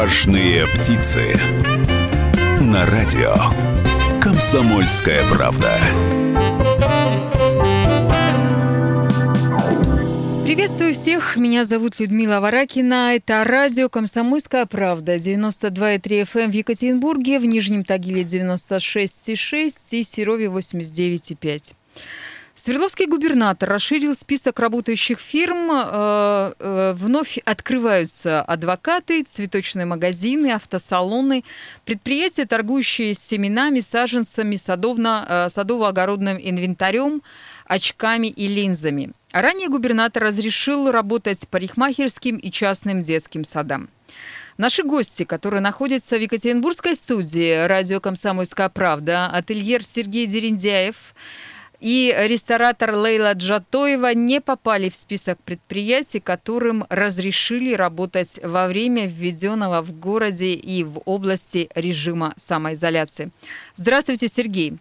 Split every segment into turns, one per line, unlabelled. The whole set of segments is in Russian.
Важные птицы. На радио. Комсомольская правда.
Приветствую всех. Меня зовут Людмила Варакина. Это радио «Комсомольская правда». 92,3 FM эм в Екатеринбурге, в Нижнем Тагиле 96,6 и Серове 89,5. Свердловский губернатор расширил список работающих фирм. Э, э, вновь открываются адвокаты, цветочные магазины, автосалоны, предприятия, торгующие семенами, саженцами, э, садово-огородным инвентарем, очками и линзами. Ранее губернатор разрешил работать парикмахерским и частным детским садам. Наши гости, которые находятся в Екатеринбургской студии радио «Комсомольская правда», ательер Сергей Дерендяев – и ресторатор Лейла Джатоева не попали в список предприятий, которым разрешили работать во время введенного в городе и в области режима самоизоляции. Здравствуйте, Сергей.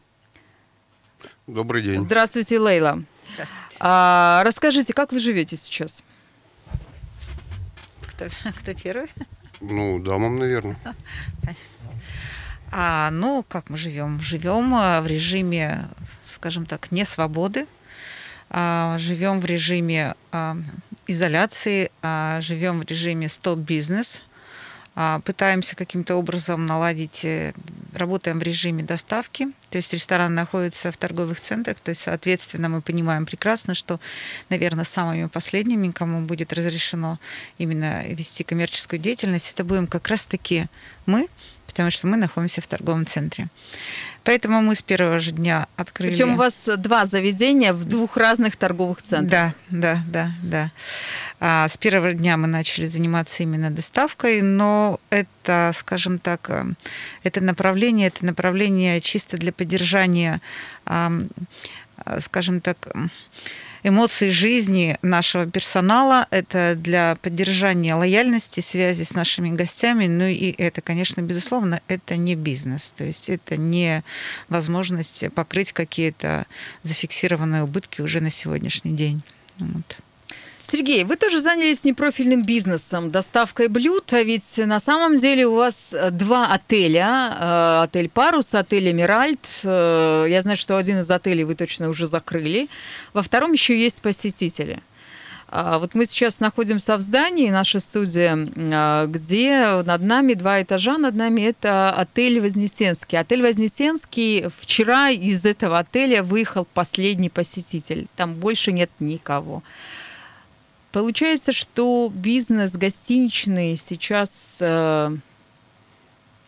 Добрый день.
Здравствуйте, Лейла. Здравствуйте. А, расскажите, как вы живете сейчас?
Кто, кто первый?
Ну, дамам, наверное.
А, ну, как мы живем? Живем э, в режиме скажем так, не свободы, а, живем в режиме а, изоляции, а, живем в режиме стоп-бизнес, пытаемся каким-то образом наладить, э, работаем в режиме доставки, то есть ресторан находится в торговых центрах, то есть, соответственно, мы понимаем прекрасно, что, наверное, самыми последними, кому будет разрешено именно вести коммерческую деятельность, это будем как раз-таки мы, потому что мы находимся в торговом центре. Поэтому мы с первого же дня открыли.
Причем у вас два заведения в двух разных торговых центрах.
Да, да, да, да. А с первого дня мы начали заниматься именно доставкой, но это, скажем так, э, это направление, это направление чисто для поддержания, скажем так, эмоции жизни нашего персонала, это для поддержания лояльности, связи с нашими гостями, ну и это, конечно, безусловно, это не бизнес, то есть это не возможность покрыть какие-то зафиксированные убытки уже на сегодняшний день. Вот.
Сергей, вы тоже занялись непрофильным бизнесом, доставкой блюд, а ведь на самом деле у вас э, два отеля. Э, отель «Парус», отель «Эмиральд». Э, я знаю, что один из отелей вы точно уже закрыли. Во втором еще есть посетители. А вот мы сейчас находимся в здании, наша студия, где над нами два этажа, над нами это отель Вознесенский. Отель Вознесенский, вчера из этого отеля выехал последний посетитель. Там больше нет никого. Получается, что бизнес гостиничный сейчас э,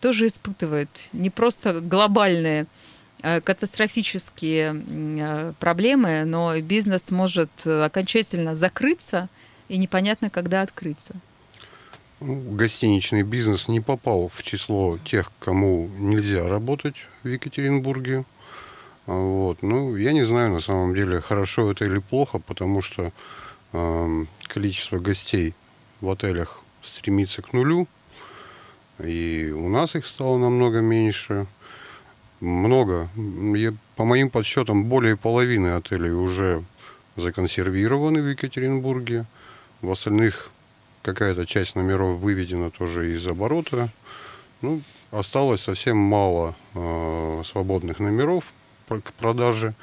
тоже испытывает не просто глобальные э, катастрофические э, проблемы, но бизнес может окончательно закрыться и непонятно, когда открыться.
Ну, гостиничный бизнес не попал в число тех, кому нельзя работать в Екатеринбурге. Вот. Ну, я не знаю, на самом деле, хорошо это или плохо, потому что количество гостей в отелях стремится к нулю. И у нас их стало намного меньше. Много. Я, по моим подсчетам, более половины отелей уже законсервированы в Екатеринбурге. В остальных какая-то часть номеров выведена тоже из оборота. Ну, осталось совсем мало э, свободных номеров к продаже,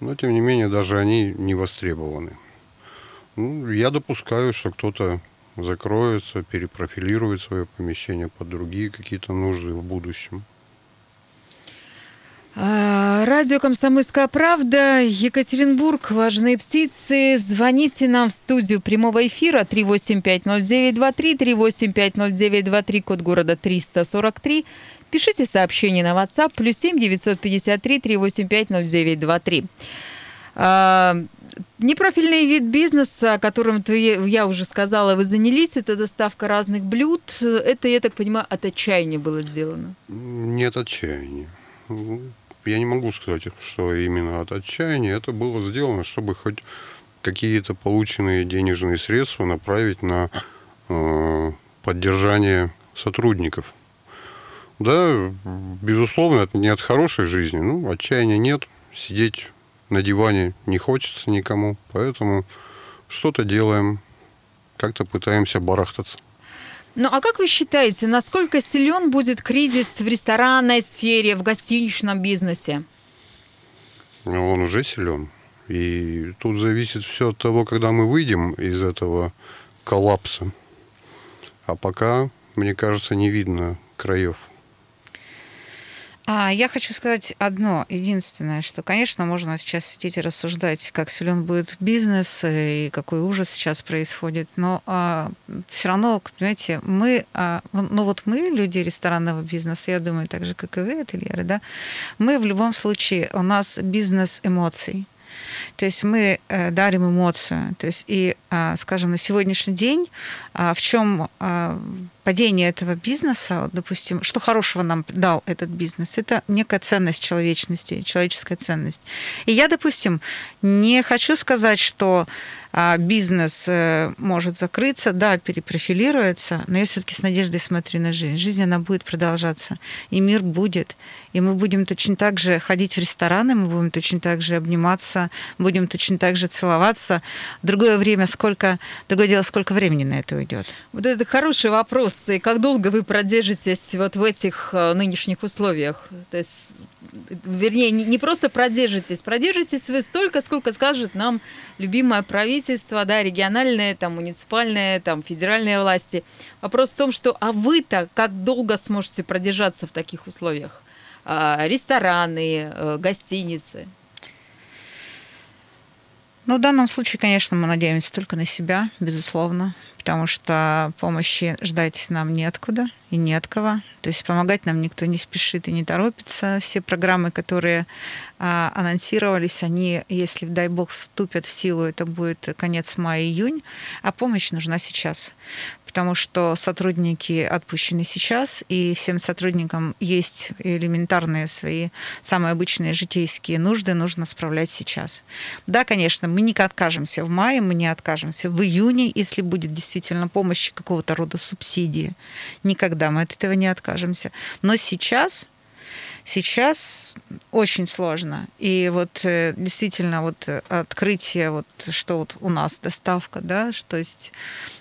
но тем не менее даже они не востребованы. Ну, я допускаю, что кто-то закроется, перепрофилирует свое помещение под другие какие-то нужды в будущем.
А, радио «Комсомольская правда», Екатеринбург, «Важные птицы». Звоните нам в студию прямого эфира 3850923, 3850923, код города 343. Пишите сообщение на WhatsApp, плюс 7 953 385 0923. Непрофильный вид бизнеса, которым ты, я уже сказала, вы занялись, это доставка разных блюд. Это, я так понимаю, от отчаяния было сделано?
Нет отчаяния. Я не могу сказать, что именно от отчаяния. Это было сделано, чтобы хоть какие-то полученные денежные средства направить на э, поддержание сотрудников. Да, безусловно, это не от хорошей жизни. Ну, отчаяния нет. Сидеть на диване не хочется никому, поэтому что-то делаем, как-то пытаемся барахтаться.
Ну а как вы считаете, насколько силен будет кризис в ресторанной сфере, в гостиничном бизнесе?
Он уже силен. И тут зависит все от того, когда мы выйдем из этого коллапса. А пока, мне кажется, не видно краев.
А я хочу сказать одно, единственное, что, конечно, можно сейчас сидеть и рассуждать, как силен будет бизнес и какой ужас сейчас происходит, но а, все равно, понимаете, мы, а, ну вот мы, люди ресторанного бизнеса, я думаю, так же, как и вы, ательеры, да, мы в любом случае, у нас бизнес эмоций. То есть мы э, дарим эмоцию. То есть и, а, скажем, на сегодняшний день а, в чем а, падение этого бизнеса, допустим, что хорошего нам дал этот бизнес, это некая ценность человечности, человеческая ценность. И я, допустим, не хочу сказать, что бизнес э, может закрыться, да, перепрофилируется, но я все-таки с надеждой смотрю на жизнь. Жизнь, она будет продолжаться, и мир будет. И мы будем точно так же ходить в рестораны, мы будем точно так же обниматься, будем точно так же целоваться. Другое время, сколько, другое дело, сколько времени на это уйдет.
Вот это хороший вопрос. И как долго вы продержитесь вот в этих э, нынешних условиях? То есть, вернее, не просто продержитесь, продержитесь вы столько, сколько скажет нам любимое правительство, да, региональное, там, муниципальное, там, федеральные власти. Вопрос в том, что а вы-то как долго сможете продержаться в таких условиях? А, рестораны, э, гостиницы.
Ну, в данном случае, конечно, мы надеемся только на себя, безусловно, потому что помощи ждать нам неоткуда и не от кого. То есть помогать нам никто не спешит и не торопится. Все программы, которые а, анонсировались, они, если, дай бог, вступят в силу, это будет конец мая-июнь, а помощь нужна сейчас потому что сотрудники отпущены сейчас, и всем сотрудникам есть элементарные свои самые обычные житейские нужды, нужно справлять сейчас. Да, конечно, мы не откажемся в мае, мы не откажемся в июне, если будет действительно помощь какого-то рода субсидии. Никогда мы от этого не откажемся. Но сейчас Сейчас очень сложно. И вот э, действительно вот э, открытие, вот что вот у нас доставка, да, что есть,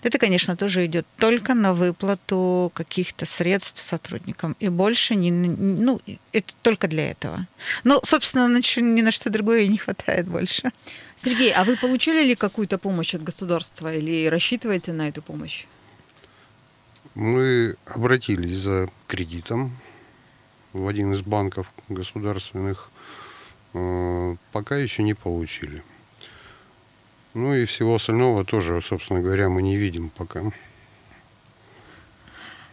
это, конечно, тоже идет только на выплату каких-то средств сотрудникам. И больше не, ну, это только для этого. Ну, собственно, ни на что другое не хватает больше.
Сергей, а вы получали ли какую-то помощь от государства или рассчитываете на эту помощь?
Мы обратились за кредитом в один из банков государственных, э, пока еще не получили. Ну и всего остального тоже, собственно говоря, мы не видим пока.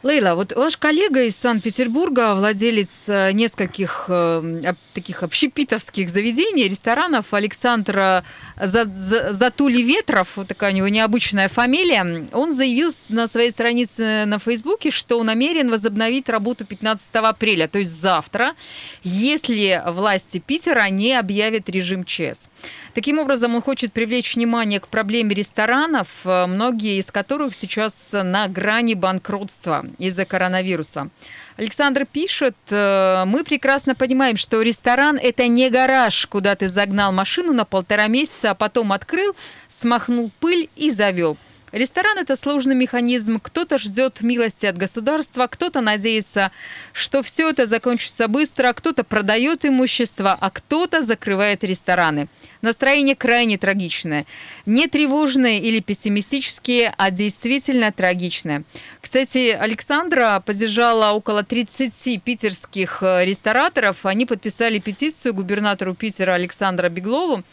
Лейла, вот ваш коллега из Санкт-Петербурга, владелец э, нескольких э, таких общепитовских заведений, ресторанов, Александр Затули Ветров, вот такая у него необычная фамилия, он заявил на своей странице на Фейсбуке, что намерен возобновить работу 15 апреля, то есть завтра, если власти Питера не объявят режим ЧС. Таким образом, он хочет привлечь внимание к проблеме ресторанов, э, многие из которых сейчас на грани банкротства из-за коронавируса. Александр пишет, э, мы прекрасно понимаем, что ресторан – это не гараж, куда ты загнал машину на полтора месяца, а потом открыл, смахнул пыль и завел. Ресторан – это сложный механизм. Кто-то ждет милости от государства, кто-то надеется, что все это закончится быстро, кто-то продает имущество, а кто-то закрывает рестораны. Настроение крайне трагичное. Не тревожное или пессимистические, а действительно трагичное. Кстати, Александра поддержала около 30 питерских э, рестораторов. Они подписали петицию губернатору Питера Александра Беглову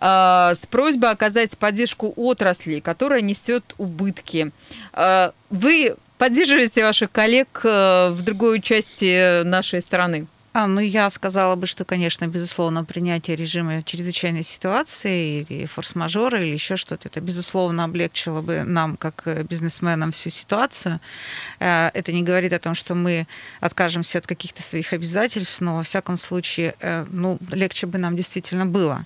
с просьбой оказать поддержку отрасли, которая несет убытки. А, вы поддерживаете ваших коллег э, в другой части нашей страны?
А, ну, я сказала бы, что, конечно, безусловно, принятие режима чрезвычайной ситуации или форс-мажора или еще что-то, это, безусловно, облегчило бы нам, как э, бизнесменам, всю ситуацию. Э, это не говорит о том, что мы откажемся от каких-то своих обязательств, но, во всяком случае, ну, легче бы нам действительно было.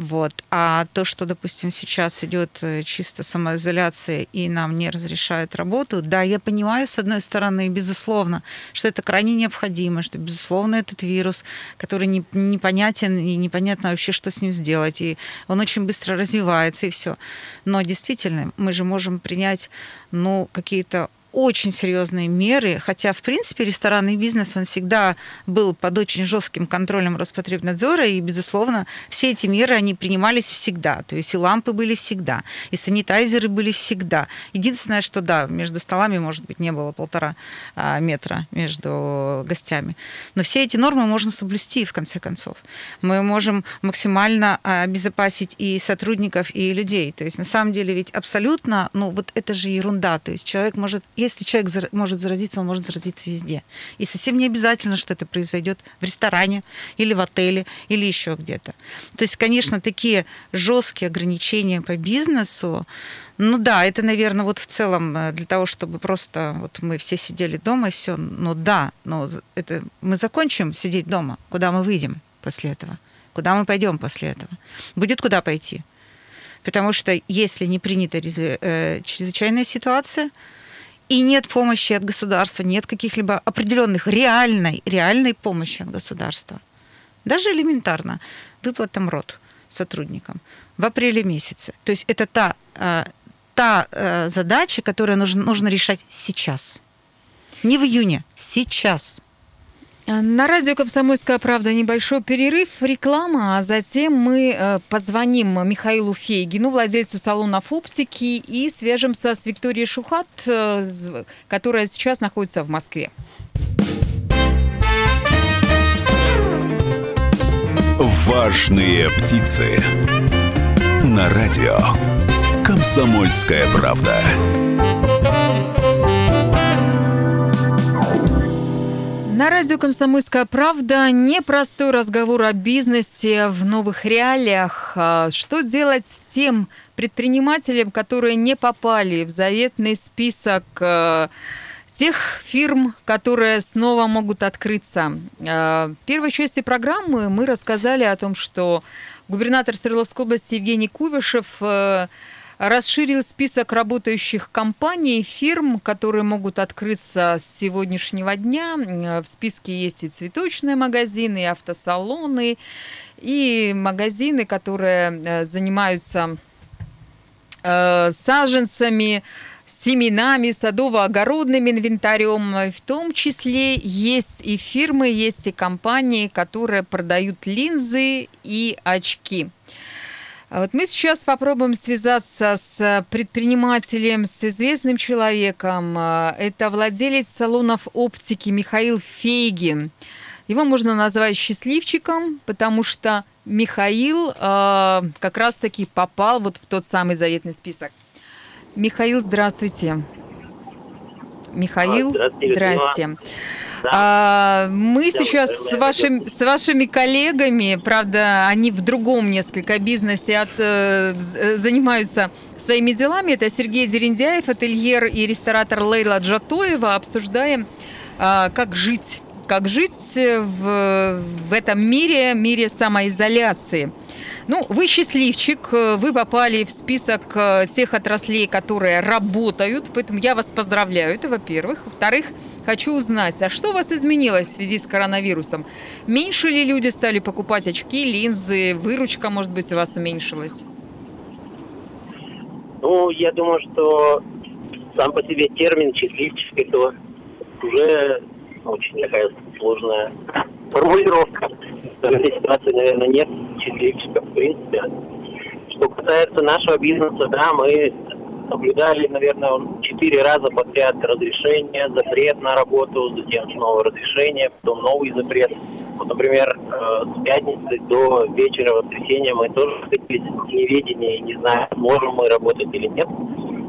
Вот. А то, что, допустим, сейчас идет э, чисто самоизоляция и нам не разрешают работу, да, я понимаю, с одной стороны, безусловно, что это крайне необходимо, что, безусловно, этот вирус, который не, непонятен и непонятно вообще, что с ним сделать, и он очень быстро развивается, и все. Но действительно, мы же можем принять ну, какие-то очень серьезные меры, хотя, в принципе, ресторанный бизнес, он всегда был под очень жестким контролем Роспотребнадзора, и, безусловно, все эти меры, они принимались всегда. То есть и лампы были всегда, и санитайзеры были всегда. Единственное, что, да, между столами, может быть, не было полтора а, метра между гостями. Но все эти нормы можно соблюсти, в конце концов. Мы можем максимально а, обезопасить и сотрудников, и людей. То есть, на самом деле, ведь абсолютно, ну, вот это же ерунда. То есть человек может если человек может заразиться, он может заразиться везде. И совсем не обязательно, что это произойдет в ресторане или в отеле или еще где-то. То есть, конечно, такие жесткие ограничения по бизнесу, ну да, это, наверное, вот в целом э, для того, чтобы просто вот мы все сидели дома и все. Ну да, но это мы закончим сидеть дома. Куда мы выйдем после этого? Куда мы пойдем после этого? Будет куда пойти. Потому что если не принята э, чрезвычайная ситуация, и нет помощи от государства, нет каких-либо определенных реальной, реальной помощи от государства. Даже элементарно выплата МРОД сотрудникам в апреле месяце. То есть это та, э, та э, задача, которую нужно, нужно решать сейчас. Не в июне, сейчас.
На радио «Комсомольская правда» небольшой перерыв, реклама, а затем мы э, позвоним Михаилу Фейгину, владельцу салонов оптики, и свяжемся с Викторией Шухат, э, которая сейчас находится в Москве.
Важные птицы на радио «Комсомольская правда».
На радио «Комсомольская правда» непростой разговор о бизнесе в новых реалиях. А что делать с тем предпринимателем, которые не попали в заветный список э, тех фирм, которые снова могут открыться. Э, в первой части программы мы рассказали о том, что губернатор Свердловской области Евгений Кувышев э, расширил список работающих компаний, фирм, которые могут открыться с сегодняшнего дня. В списке есть и цветочные магазины, и автосалоны, и магазины, которые э, занимаются э, саженцами, семенами, садово-огородным инвентарем. В том числе есть и фирмы, есть и компании, которые продают линзы и очки. А вот мы сейчас попробуем связаться с предпринимателем, с известным человеком. А, это владелец салонов оптики Михаил Фейгин. Его можно назвать счастливчиком, потому что Михаил э, как раз-таки попал вот в тот самый заветный список. Михаил, здравствуйте. Михаил, здравствуйте. здрасте. А, мы сейчас с, вашим, с вашими коллегами, правда, они в другом несколько бизнесе от, э, занимаются своими делами. Это Сергей Дерендяев, ательер и ресторатор Лейла Джатоева. Обсуждаем, а, как жить как жить в, в этом мире, мире самоизоляции. Ну, вы счастливчик, вы попали в список э, тех отраслей, которые работают, поэтому я вас поздравляю, это во-первых. Во-вторых, Хочу узнать, а что у вас изменилось в связи с коронавирусом? Меньше ли люди стали покупать очки, линзы, выручка, может быть, у вас уменьшилась?
Ну, я думаю, что сам по себе термин счастливчик это уже очень такая сложная формулировка. В этой ситуации, наверное, нет счастливчика в принципе. Что касается нашего бизнеса, да, мы соблюдали, наверное, четыре раза подряд разрешение, запрет на работу, затем снова разрешение, потом новый запрет. Вот, например, э, с пятницы до вечера воскресенья мы тоже находились в неведении, не знаю, можем мы работать или нет,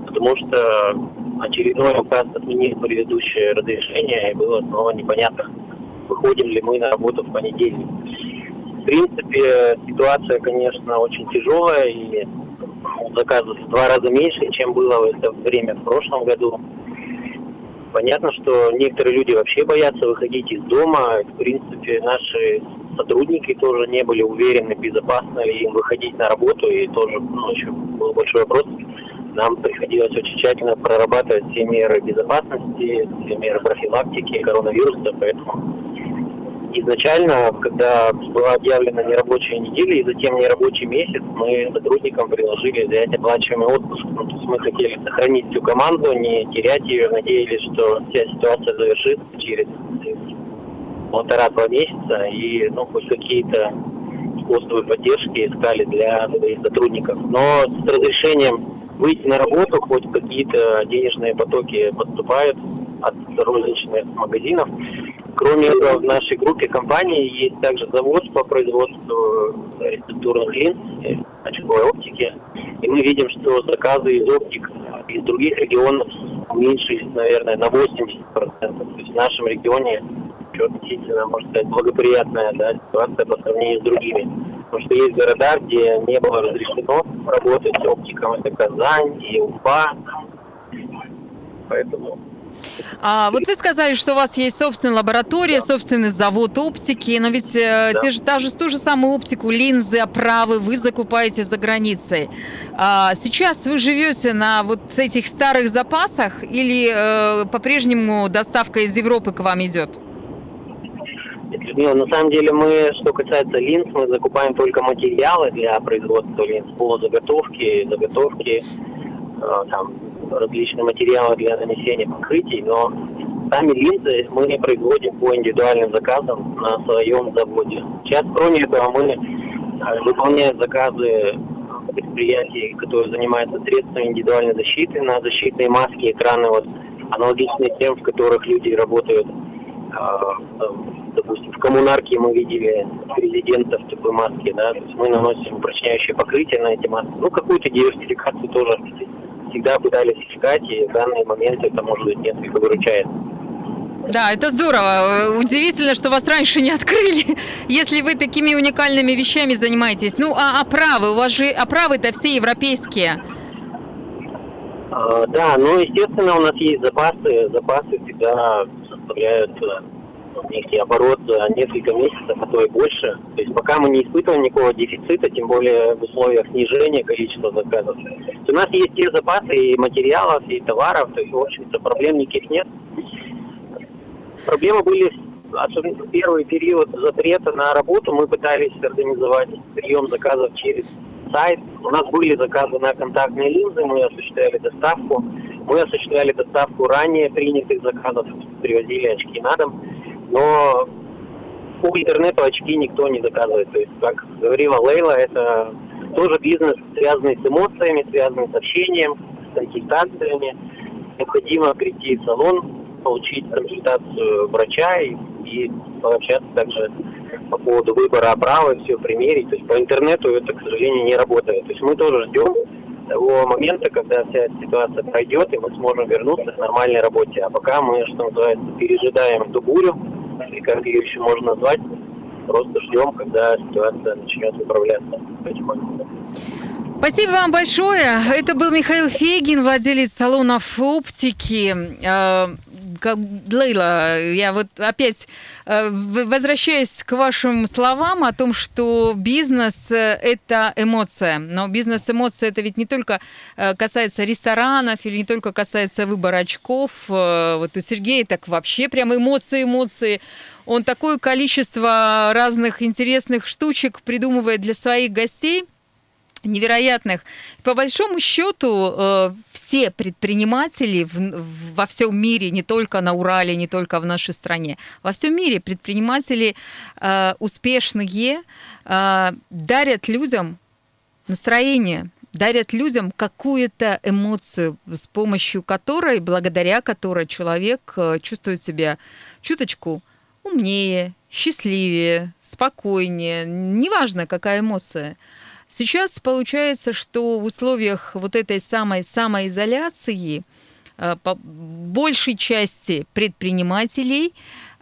потому что очередной указ отменил предыдущее разрешение, и было снова непонятно, выходим ли мы на работу в понедельник. В принципе, ситуация, конечно, очень тяжелая, и заказов в два раза меньше, чем было в это время в прошлом году. Понятно, что некоторые люди вообще боятся выходить из дома. В принципе, наши сотрудники тоже не были уверены, безопасно ли им выходить на работу. И тоже ну, еще был большой вопрос. Нам приходилось очень тщательно прорабатывать все меры безопасности, все меры профилактики коронавируса. Поэтому изначально, когда была объявлена нерабочая неделя и затем нерабочий месяц, мы сотрудникам предложили взять оплачиваемый отпуск. Ну, то есть мы хотели сохранить всю команду, не терять ее, надеялись, что вся ситуация завершится через полтора-два месяца и ну, хоть какие-то способы поддержки искали для своих сотрудников. Но с разрешением выйти на работу, хоть какие-то денежные потоки поступают от розничных магазинов. Кроме этого, в нашей группе компаний есть также завод по производству рецептурных линз, очковой оптики. И мы видим, что заказы из оптик из других регионов уменьшились, наверное, на 80%. То есть в нашем регионе что относительно, можно сказать, благоприятная да, ситуация по сравнению с другими. Потому что есть города, где не было разрешено работать оптиком. Это Казань и Уфа. Поэтому
а, вот вы сказали, что у вас есть собственная лаборатория, да. собственный завод оптики, но ведь э, да. те же, даже ту же самую оптику, линзы, оправы вы закупаете за границей. А, сейчас вы живете на вот этих старых запасах или э, по-прежнему доставка из Европы к вам идет?
Не, на самом деле мы, что касается линз, мы закупаем только материалы для производства линз, полузаготовки, заготовки, э, там, различные материалы для нанесения покрытий, но сами линзы мы производим по индивидуальным заказам на своем заводе. Сейчас, кроме этого, мы э, выполняем заказы предприятий, которые занимаются средствами индивидуальной защиты на защитные маски, экраны, вот, аналогичные тем, в которых люди работают э, допустим, в коммунарке мы видели президента в такой маске, да, то есть мы наносим упрочняющее покрытие на эти маски. Ну, какую-то диверсификацию тоже всегда пытались искать, и в данный момент это, может быть, несколько выручает.
Да, это здорово. Удивительно, что вас раньше не открыли, если вы такими уникальными вещами занимаетесь. Ну, а оправы, у вас же оправы-то все европейские.
А, да, ну, естественно, у нас есть запасы. Запасы всегда составляют э, нефтеоборот за несколько месяцев, а то и больше. То есть пока мы не испытываем никакого дефицита, тем более в условиях снижения количества заказов. у нас есть те запасы и материалов, и товаров, то есть, в общем-то, проблем никаких нет. Проблемы были, особенно в первый период запрета на работу, мы пытались организовать прием заказов через сайт. У нас были заказы на контактные линзы, мы осуществляли доставку. Мы осуществляли доставку ранее принятых заказов, привозили очки на дом но по интернету очки никто не заказывает. То есть, как говорила Лейла, это тоже бизнес, связанный с эмоциями, связанный с общением, с консультациями. Необходимо прийти в салон, получить консультацию врача и, и пообщаться также по поводу выбора оправы, все примерить. То есть по интернету это, к сожалению, не работает. То есть мы тоже ждем того момента, когда вся эта ситуация пройдет, и мы сможем вернуться к нормальной работе. А пока мы, что называется, пережидаем эту бурю, и как ее еще можно назвать, просто ждем, когда ситуация начнет управляться потихоньку.
Спасибо вам большое. Это был Михаил Фегин, владелец салонов оптики. Как, Лейла, я вот опять э, возвращаясь к вашим словам о том, что бизнес э, – это эмоция. Но бизнес-эмоция – это ведь не только э, касается ресторанов или не только касается выбора очков. Вот у Сергея так вообще прям эмоции, эмоции. Он такое количество разных интересных штучек придумывает для своих гостей – невероятных. По большому счету, э, все предприниматели во всем мире, не только на Урале, не только в нашей стране, во всем мире предприниматели э, успешные э, дарят людям настроение, дарят людям какую-то эмоцию, с помощью которой, благодаря которой человек чувствует себя чуточку умнее, счастливее, спокойнее, неважно какая эмоция – Сейчас получается, что в условиях вот этой самой самоизоляции э, по большей части предпринимателей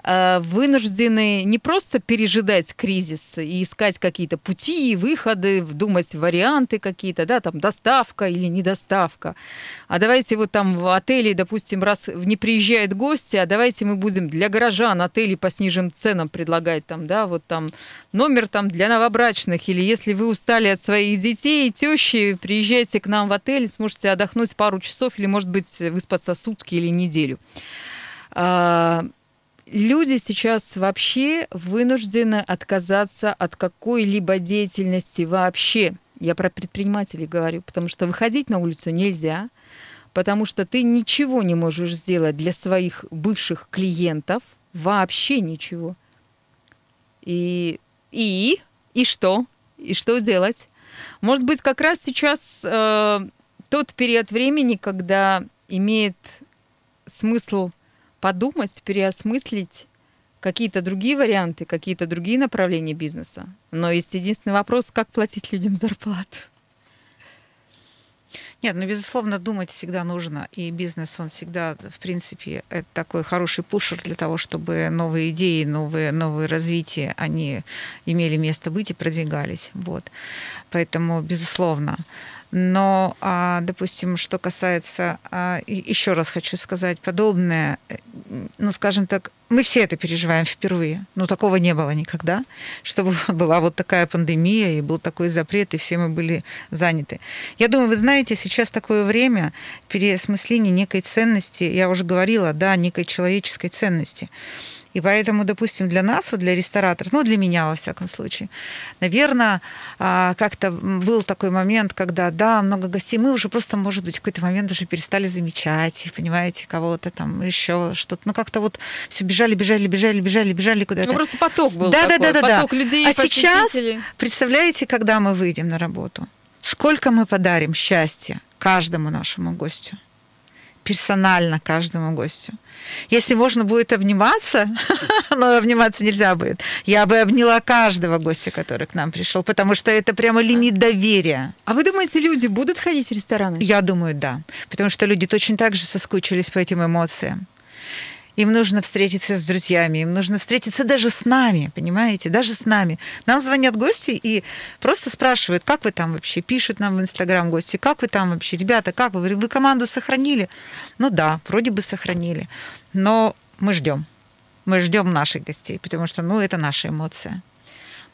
вынуждены не просто пережидать кризис и искать какие-то пути, выходы, думать варианты какие-то, да, там доставка или недоставка. А давайте вот там в отеле, допустим, раз не приезжают гости, а давайте мы будем для горожан отели по сниженным ценам предлагать там, да, вот там номер там для новобрачных, или если вы устали от своих детей и тещи, приезжайте к нам в отель, сможете отдохнуть пару часов или, может быть, выспаться сутки или неделю. Люди сейчас вообще вынуждены отказаться от какой-либо деятельности вообще. Я про предпринимателей говорю, потому что выходить на улицу нельзя, потому что ты ничего не можешь сделать для своих бывших клиентов, вообще ничего. И, и, и что? И что делать? Может быть, как раз сейчас э, тот период времени, когда имеет смысл подумать, переосмыслить какие-то другие варианты, какие-то другие направления бизнеса. Но есть единственный вопрос, как платить людям зарплату.
Нет, ну, безусловно, думать всегда нужно. И бизнес, он всегда, в принципе, это такой хороший пушер для того, чтобы новые идеи, новые, новые развития, они имели место быть и продвигались. Вот. Поэтому, безусловно, но, а, допустим, что касается, а, еще раз хочу сказать, подобное, э, ну, скажем так, мы все это переживаем впервые. Ну, такого не было никогда, чтобы была вот такая пандемия, и был такой запрет, и все мы были заняты. Я думаю, вы знаете, сейчас такое время переосмысления некой ценности, я уже говорила, да, некой человеческой ценности. И поэтому, допустим, для нас, вот для рестораторов, ну, для меня, во всяком случае, наверное, а, как-то был такой момент, когда, да, много гостей, мы уже просто, может быть, в какой-то момент уже перестали замечать, понимаете, кого-то там еще что-то. Ну, как-то вот все бежали, бежали, бежали, бежали, бежали куда-то.
Ну, просто поток был
да,
такой,
да, да, да,
поток
да.
людей,
А сейчас, представляете, когда мы выйдем на работу, сколько мы подарим счастья каждому нашему гостю? Персонально каждому гостю. Если можно будет обниматься, но обниматься нельзя будет, я бы обняла каждого гостя, который к нам пришел, потому что это прямо лимит доверия.
А вы думаете, люди будут ходить в рестораны?
Я думаю, да. Потому что люди точно так же соскучились по этим эмоциям. Им нужно встретиться с друзьями, им нужно встретиться даже с нами, понимаете, даже с нами. Нам звонят гости и просто спрашивают, как вы там вообще, пишут нам в Инстаграм гости, как вы там вообще, ребята, как вы, вы команду сохранили? Ну да, вроде бы сохранили, но мы ждем. Мы ждем наших гостей, потому что, ну, это наша эмоция.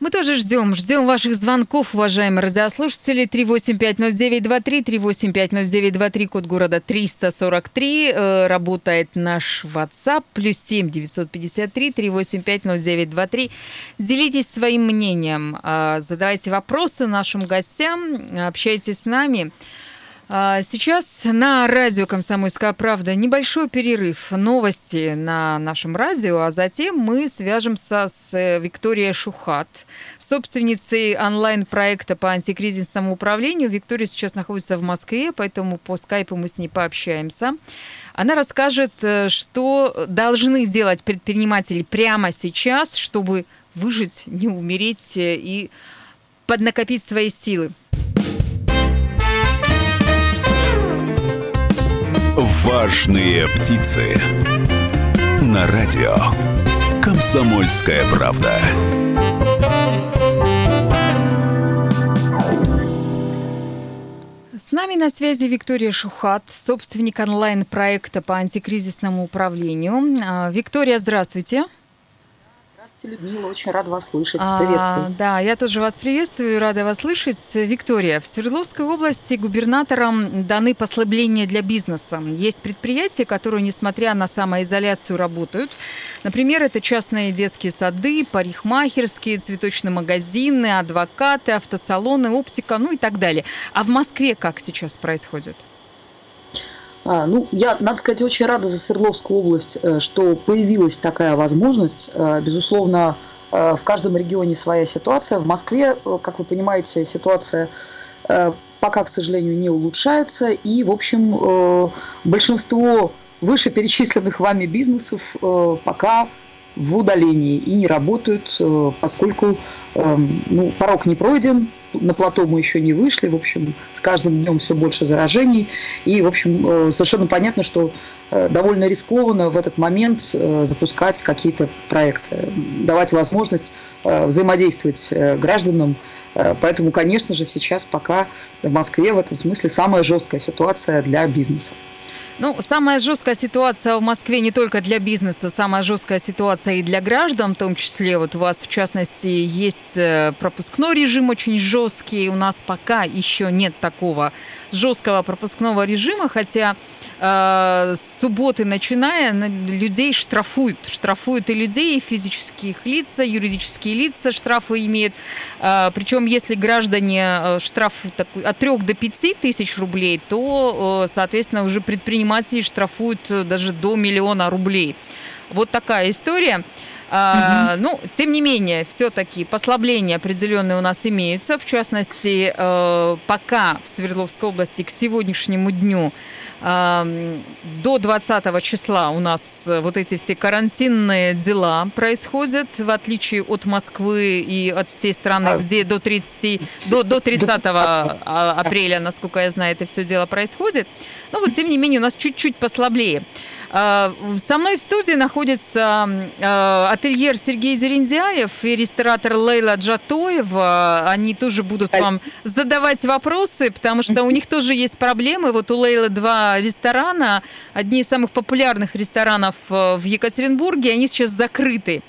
Мы тоже ждем. Ждем ваших звонков, уважаемые радиослушатели. 3850923, 3850923, код города 343. Э, работает наш WhatsApp, плюс 7 953 3850923. Делитесь своим мнением, э, задавайте вопросы нашим гостям, общайтесь с нами. А, Сейчас на радио «Комсомольская правда» небольшой перерыв, новости на нашем радио, а затем мы свяжемся с э, Викторией Шухат, собственницей онлайн-проекта по антикризисному управлению. Виктория сейчас находится в Москве, поэтому по скайпу мы с ней пообщаемся. Она расскажет, э, что должны сделать предприниматели прямо сейчас, чтобы выжить, не умереть э, и поднакопить свои силы.
Важные птицы. На радио. Комсомольская правда.
С нами на связи Виктория Шухат, собственник онлайн-проекта по антикризисному управлению. А, Виктория, здравствуйте.
Людмила, очень рада вас слышать.
А,
Приветствую.
да, я тоже вас приветствую, рада вас слышать. Виктория, в Свердловской области губернаторам даны послабления для бизнеса. Есть предприятия, которые, несмотря на самоизоляцию, работают. Например, это частные детские сады, парикмахерские, цветочные магазины, адвокаты, автосалоны, оптика, ну и так далее. А в Москве как сейчас происходит?
А, ну, я, надо сказать, очень рада за Свердловскую область, э, что появилась такая возможность. Э, Безусловно, э, в каждом регионе своя ситуация. В Москве, как вы понимаете, ситуация пока, к сожалению, не улучшается. И, в общем, большинство вышеперечисленных вами бизнесов пока в удалении и не работают, э, поскольку эм, ну, порог не пройден, на плато мы еще не вышли, в общем, с каждым днем все больше заражений, и, в общем, э, совершенно понятно, что э, довольно рискованно в этот момент запускать какие-то проекты, давать возможность взаимодействовать гражданам, Поэтому, конечно же, сейчас пока в Москве в этом смысле самая жесткая ситуация для бизнеса.
Ну, самая жесткая ситуация в Москве не только для бизнеса, самая жесткая ситуация и для граждан, в том числе. Вот у вас, в частности, есть э, пропускной режим очень жесткий, у нас пока еще нет такого жесткого пропускного режима, хотя с субботы начиная людей штрафуют. Штрафуют и людей, и физических лица, юридические лица штрафы имеют. Э, причем, если граждане э, штраф от 3 до 5 тысяч рублей, то, э, соответственно, уже предприниматели штрафуют даже до миллиона рублей. Вот такая история. А, ну, тем не менее, все-таки послабления определенные у нас имеются. В частности, э, пока в Свердловской области к сегодняшнему дню э, до 20 числа у нас вот эти все карантинные дела происходят, в отличие от Москвы и от всей страны, а, где до 30, до, до 30 апреля, насколько я знаю, это все дело происходит. Но вот, тем не менее, у нас чуть-чуть послаблее. А, со мной в студии находится а, ательер Сергей Зерендяев и ресторатор Лейла Джатоева. Они тоже будут вам задавать вопросы, потому что у них тоже есть проблемы. Вот у Лейлы два ресторана, одни из самых популярных ресторанов э, в Екатеринбурге, они сейчас закрыты.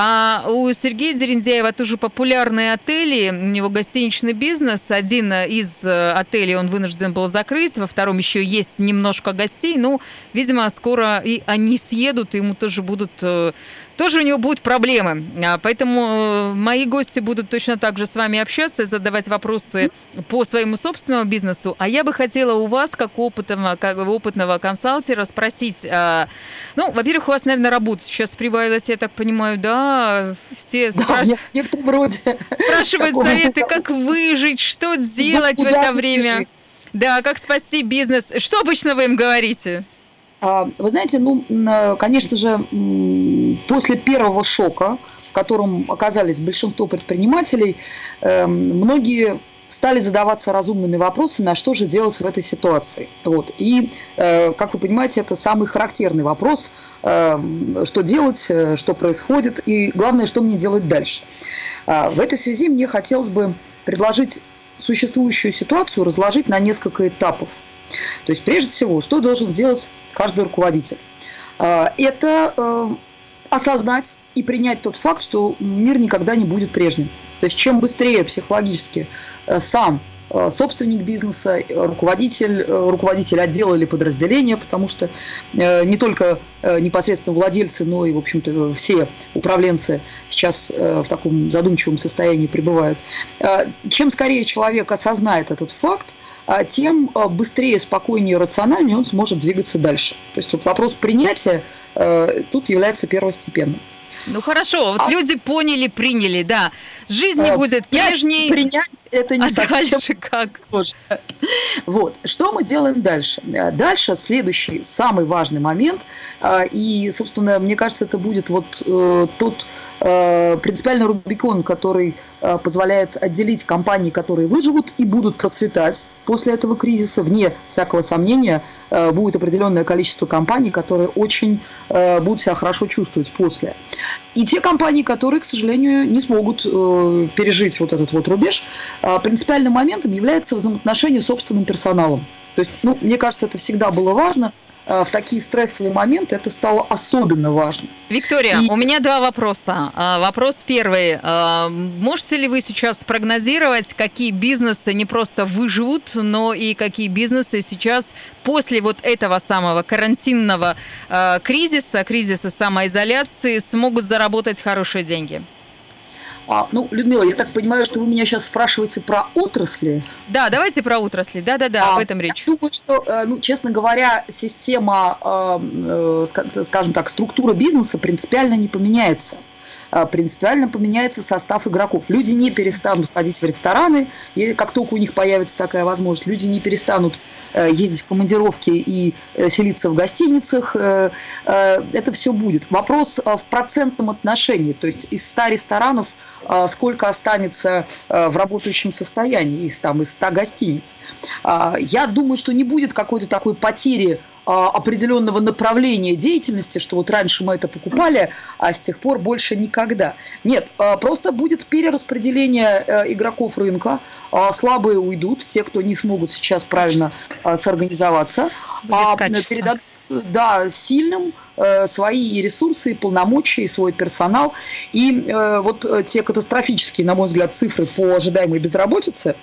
А у Сергея Дерендяева тоже популярные отели, у него гостиничный бизнес. Один из э, отелей он вынужден был закрыть, во втором еще есть немножко гостей. Ну, видимо, скоро и они съедут, и ему тоже будут э, тоже у него будут проблемы. А, поэтому э, мои гости будут точно так же с вами общаться и задавать вопросы по своему собственному бизнесу. А я бы хотела у вас, как опытного, как опытного консалтера, спросить, а, ну, во-первых, у вас, наверное, работа сейчас прибавилась, я так понимаю, да? Все
да, спраш... вроде
спрашивают советы, как выжить, что делать в это время. Да, как спасти бизнес. Что обычно вы им говорите?
А, вы знаете, ну, конечно же, после первого шока, в котором оказались большинство предпринимателей, эм, многие стали задаваться разумными вопросами, а что же делать в этой ситуации. Вот. И, э, как вы понимаете, это самый характерный вопрос, эм, что делать, э, что происходит, и главное, что мне делать дальше. А, в этой связи мне хотелось бы предложить существующую ситуацию разложить на несколько этапов – то есть, прежде всего, что должен сделать каждый руководитель? А, это э, осознать и принять тот факт, что мир никогда не будет прежним. То есть, чем быстрее психологически э, сам э, собственник бизнеса, руководитель, руководитель отдела или подразделения, потому что не только непосредственно владельцы, но и, в общем-то, все управленцы сейчас в таком задумчивом состоянии пребывают. Чем скорее человек осознает этот факт, тем а, быстрее, спокойнее, рациональнее он сможет двигаться дальше. То есть вот вопрос принятия э, тут является первостепенным.
Ну хорошо, вот а... люди поняли, приняли, да. Жизнь не а, будет прежней.
Принять это не а совсем дальше как? Сложно. Вот. Что мы делаем дальше? Дальше следующий, самый важный момент. И, собственно, мне кажется, это будет вот э, тот Э, принципиальный Рубикон, который э, позволяет отделить компании, которые выживут и будут процветать после этого кризиса. Вне всякого сомнения э, будет определенное количество компаний, которые очень будут себя хорошо чувствовать после. И те компании, которые, к сожалению, не смогут пережить вот этот вот рубеж, принципиальным моментом является взаимоотношение с собственным персоналом. То есть, ну, мне кажется, это всегда было важно – в такие стрессовые моменты это стало особенно важно.
Виктория, И... у меня два вопроса. А, вопрос первый. А, можете ли вы сейчас прогнозировать, какие бизнесы не просто выживут, но и какие бизнесы сейчас после вот этого самого карантинного кризиса, кризиса самоизоляции смогут заработать хорошие деньги?
А, ну, Людмила, я так понимаю, что вы меня сейчас спрашиваете про отрасли.
Да, давайте про отрасли. Да-да-да, а, об этом речь.
Я думаю, что, э, ну, честно говоря, система, э, э, скажем так, структура бизнеса принципиально не поменяется принципиально поменяется состав игроков. Люди не перестанут ходить в рестораны, и как только у них появится такая возможность, люди не перестанут Э, ездить в командировки и э, селиться в гостиницах, э, это все будет. Вопрос в процентном отношении, то есть из 100 ресторанов сколько останется в работающем состоянии из, там, из 100 гостиниц. Я думаю, что не будет какой-то такой потери определенного направления деятельности, что вот раньше мы это покупали, а с тех пор больше никогда. Нет, просто будет перераспределение игроков рынка, слабые уйдут, те, кто не смогут сейчас правильно сорганизоваться, а передадут да, сильным э, свои ресурсы, полномочия, свой персонал. И э, вот те катастрофические, на мой взгляд, цифры по ожидаемой безработице,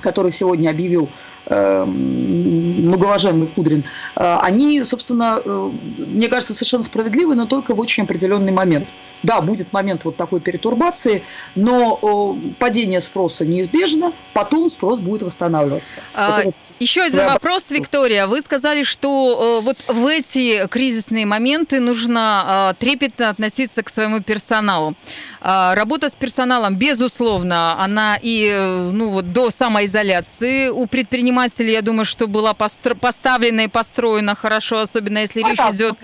который сегодня объявил э, многоуважаемый Кудрин, э, они, собственно, э, мне кажется, совершенно справедливы, но только в очень определенный момент. Да, будет момент вот такой перетурбации, но падение спроса неизбежно, потом спрос будет восстанавливаться.
А, вот еще один да. вопрос, Виктория. Вы сказали, что вот в эти кризисные моменты нужно трепетно относиться к своему персоналу. А, работа с персоналом, безусловно, она и ну, вот до самоизоляции у предпринимателей, я думаю, что была постро- поставлена и построена хорошо, особенно если речь идет,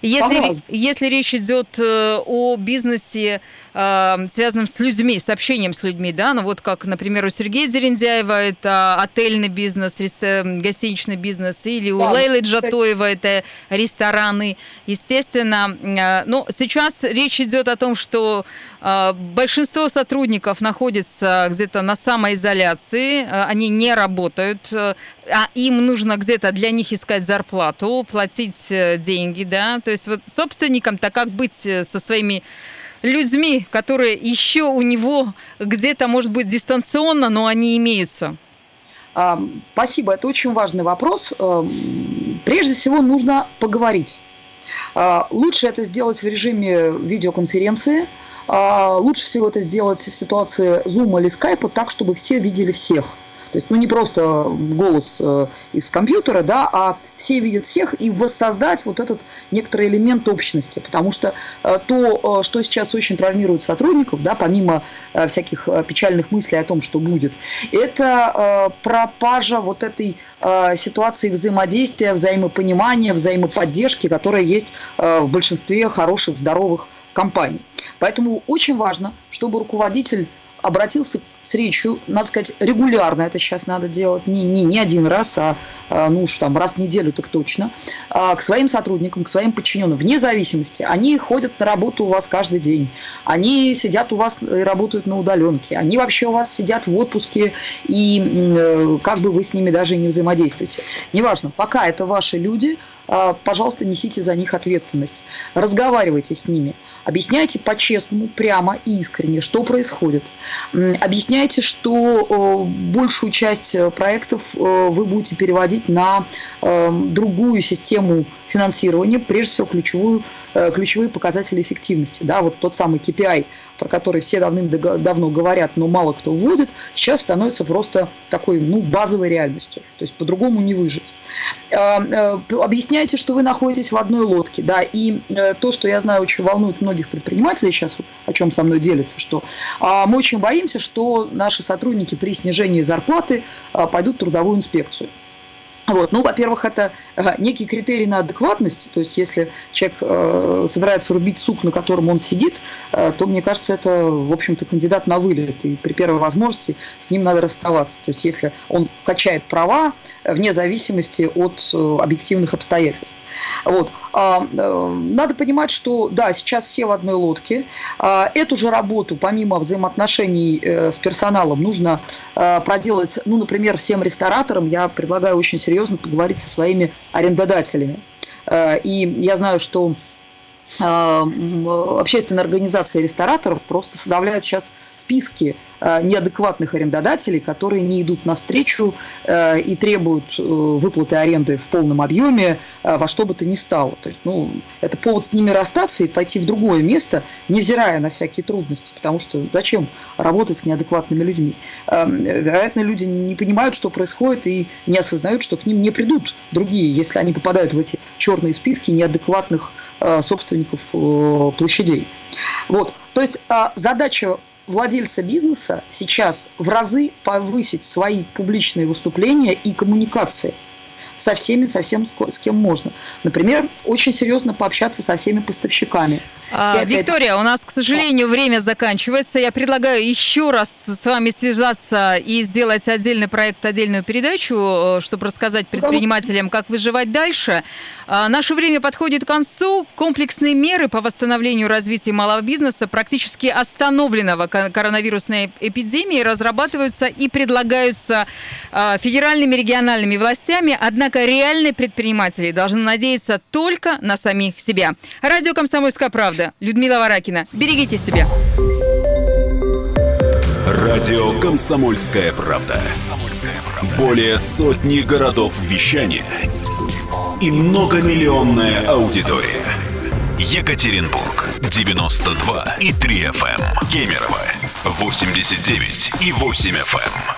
если, если речь идет э, о бизнесе, э, связанном с людьми, с общением с людьми, да, ну вот как, например, у Сергея Дерендяева это отельный бизнес, гостиничный бизнес, или у да. Лейлы Джатоева это рестораны, естественно. Э, но сейчас речь идет о том, что большинство сотрудников находится где-то на самоизоляции, а, они не работают, а им нужно где-то для них искать зарплату, платить э, деньги, да, то есть вот собственникам-то как быть э, со своими людьми, которые еще у него где-то, может быть, дистанционно, но они имеются?
Спасибо, это очень важный вопрос. Прежде всего нужно поговорить. Лучше это сделать в режиме видеоконференции – а, лучше всего это сделать в ситуации Zoom или Skype так, чтобы все видели всех. То есть, ну, не просто голос э, из компьютера, да, а все видят всех и воссоздать вот этот некоторый элемент общности. Потому что э, то, э, что сейчас очень травмирует сотрудников, да, помимо всяких печальных мыслей о том, что будет, это пропажа вот этой ситуации взаимодействия, взаимопонимания, взаимоподдержки, которая есть в большинстве хороших, здоровых компаний. Поэтому очень важно, чтобы руководитель обратился с речью, надо сказать, регулярно это сейчас надо делать, не, не, не один раз, а, а ну уж там раз в неделю так точно, а, к своим сотрудникам, к своим подчиненным, вне зависимости. Они ходят на работу у вас каждый день, они сидят у вас и работают на удаленке, они вообще у вас сидят в отпуске, и э, как бы вы с ними даже не взаимодействуете. Неважно, пока это ваши люди, пожалуйста, несите за них ответственность. Разговаривайте с ними, объясняйте по-честному, прямо и искренне, что происходит. Объясняйте, что большую часть э, проектов э, вы будете переводить на э, другую систему финансирования, прежде всего ключевую, ключевые показатели эффективности. Да, вот тот самый KPI, про который все давным-давно говорят, но мало кто вводит, сейчас становится просто такой ну, базовой реальностью. То есть по-другому не выжить. Объясняйте объясняете, что вы находитесь в одной лодке, да, и э, то, что я знаю, очень волнует многих предпринимателей сейчас, вот, о чем со мной делятся, что э, мы очень боимся, что наши сотрудники при снижении зарплаты э, пойдут в трудовую инспекцию. Вот. Ну, во-первых, это некий критерий на адекватность. То есть, если человек э, собирается рубить сук, на котором он сидит, э, то, мне кажется, это, в общем-то, кандидат на вылет. И при первой возможности с ним надо расставаться. То есть, если он качает права, вне зависимости от э, объективных обстоятельств. Вот. А, э, надо понимать, что да, сейчас все в одной лодке. А, эту же работу, помимо взаимоотношений э, с персоналом, нужно проделать, ну, например, всем рестораторам. Я предлагаю очень серьезно поговорить со своими арендодателями. И я знаю, что общественные организации рестораторов просто составляют сейчас списки Э, неадекватных арендодателей, которые не идут навстречу э, и требуют э, выплаты аренды в полном объеме во что бы то ни стало. То есть, ну, это повод с ними расстаться и пойти в другое место, невзирая на всякие трудности, потому что зачем работать с неадекватными людьми? Вероятно, люди не понимают, что происходит, и не осознают, что к ним не придут другие, если они попадают в эти черные списки неадекватных собственников площадей. Вот. То есть задача владельца бизнеса сейчас в разы повысить свои публичные выступления и коммуникации со всеми, со всем, с кем можно. Например, очень серьезно пообщаться со всеми поставщиками.
А, Виктория, у нас, к сожалению, время заканчивается. Я предлагаю еще раз с вами связаться и сделать отдельный проект, отдельную передачу, э, чтобы рассказать предпринимателям, как выживать дальше. А, наше время подходит к концу. Комплексные меры по восстановлению и развитию малого бизнеса, практически остановленного коронавирусной эпидемией, разрабатываются и предлагаются а, федеральными региональными властями. Однако реальные предприниматели должны надеяться только на самих себя. Радио «Комсомольская правда» правда». Людмила Варакина. Берегите себя.
Радио «Комсомольская правда». более сотни городов вещания и многомиллионная аудитория. Екатеринбург 92 и 3 FM. Кемерово 89 и 8 FM.